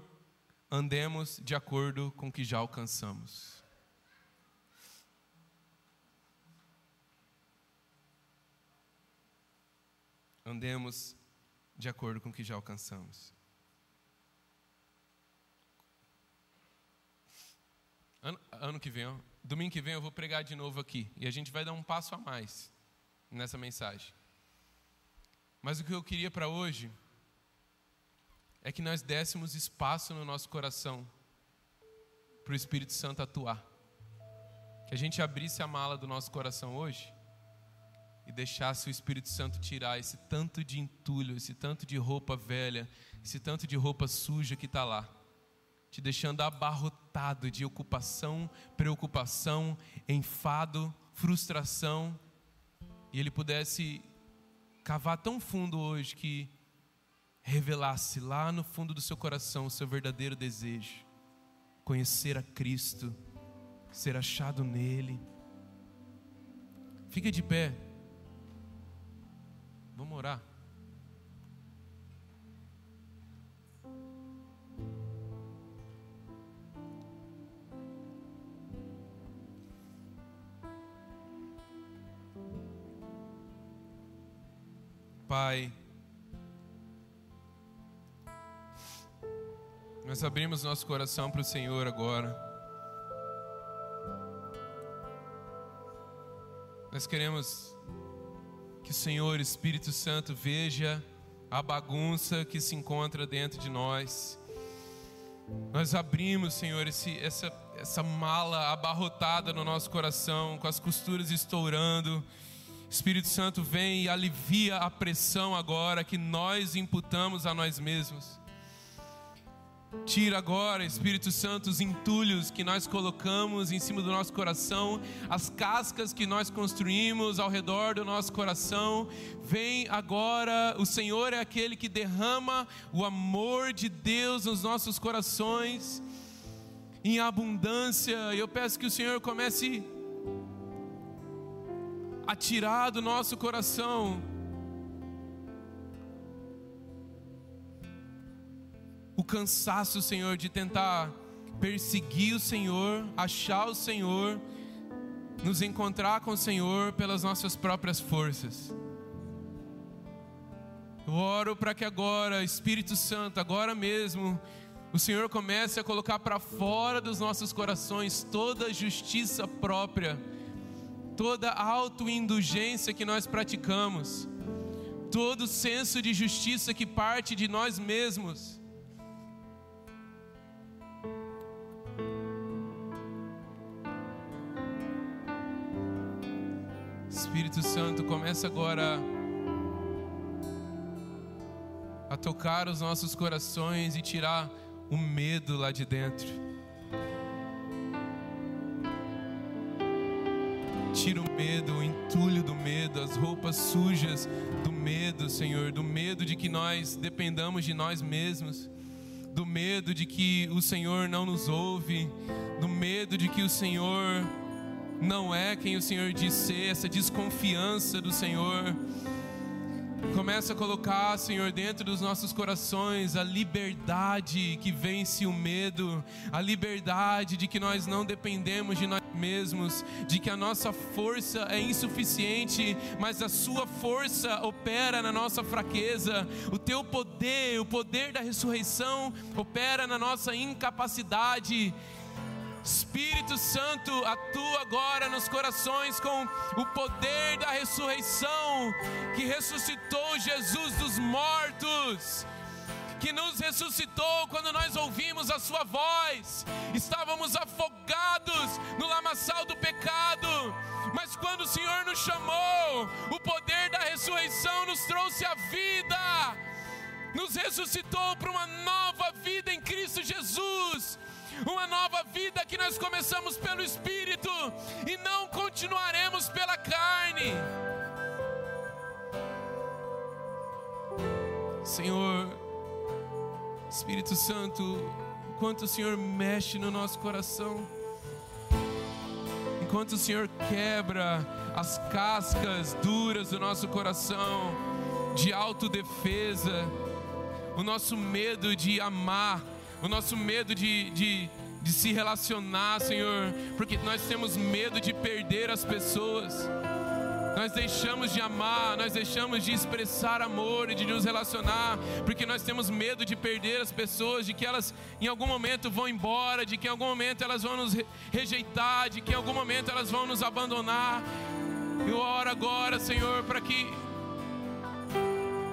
andemos de acordo com o que já alcançamos. Andemos de acordo com o que já alcançamos. Ano, ano que vem, domingo que vem eu vou pregar de novo aqui e a gente vai dar um passo a mais nessa mensagem. Mas o que eu queria para hoje é que nós dessemos espaço no nosso coração para o Espírito Santo atuar. Que a gente abrisse a mala do nosso coração hoje e deixasse o Espírito Santo tirar esse tanto de entulho, esse tanto de roupa velha, esse tanto de roupa suja que está lá te deixando abarrotado de ocupação, preocupação, enfado, frustração, e Ele pudesse cavar tão fundo hoje que revelasse lá no fundo do seu coração o seu verdadeiro desejo, conhecer a Cristo, ser achado nele. Fica de pé, vamos orar. Pai, nós abrimos nosso coração para o Senhor agora. Nós queremos que o Senhor, Espírito Santo, veja a bagunça que se encontra dentro de nós. Nós abrimos, Senhor, esse, essa, essa mala abarrotada no nosso coração, com as costuras estourando Espírito Santo vem e alivia a pressão agora que nós imputamos a nós mesmos. Tira agora, Espírito Santo, os entulhos que nós colocamos em cima do nosso coração, as cascas que nós construímos ao redor do nosso coração. Vem agora, o Senhor é aquele que derrama o amor de Deus nos nossos corações em abundância. Eu peço que o Senhor comece a tirar do nosso coração o cansaço, Senhor, de tentar perseguir o Senhor, achar o Senhor, nos encontrar com o Senhor pelas nossas próprias forças. Eu oro para que agora, Espírito Santo, agora mesmo, o Senhor comece a colocar para fora dos nossos corações toda justiça própria, toda autoindulgência que nós praticamos, todo senso de justiça que parte de nós mesmos. Espírito Santo, começa agora a tocar os nossos corações e tirar o medo lá de dentro. Tira o medo, o entulho do medo, as roupas sujas do medo, Senhor, do medo de que nós dependamos de nós mesmos, do medo de que o Senhor não nos ouve, do medo de que o Senhor não é quem o Senhor diz ser, essa desconfiança do Senhor. Começa a colocar, Senhor, dentro dos nossos corações a liberdade que vence o medo, a liberdade de que nós não dependemos de nós mesmos, de que a nossa força é insuficiente, mas a Sua força opera na nossa fraqueza, o Teu poder, o poder da ressurreição opera na nossa incapacidade. Espírito Santo, atua agora nos corações com o poder da ressurreição que ressuscitou Jesus dos mortos que nos ressuscitou quando nós ouvimos a Sua voz. Estávamos afogados no lamaçal do pecado, mas quando o Senhor nos chamou, o poder da ressurreição nos trouxe a vida, nos ressuscitou para uma nova vida em Cristo Jesus uma nova vida que nós começamos pelo Espírito e não continuaremos pela carne. Senhor, Espírito Santo, enquanto o Senhor mexe no nosso coração, enquanto o Senhor quebra as cascas duras do nosso coração, de autodefesa, o nosso medo de amar, o nosso medo de, de, de se relacionar, Senhor, porque nós temos medo de perder as pessoas. Nós deixamos de amar, nós deixamos de expressar amor e de nos relacionar, porque nós temos medo de perder as pessoas, de que elas em algum momento vão embora, de que em algum momento elas vão nos rejeitar, de que em algum momento elas vão nos abandonar. Eu oro agora, Senhor, para que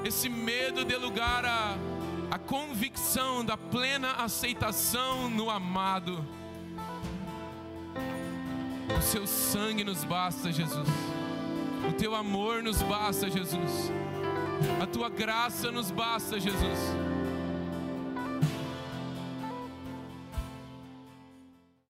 esse medo dê lugar a a convicção da plena aceitação no amado. O seu sangue nos basta, Jesus. O teu amor nos basta, Jesus. A tua graça nos basta, Jesus.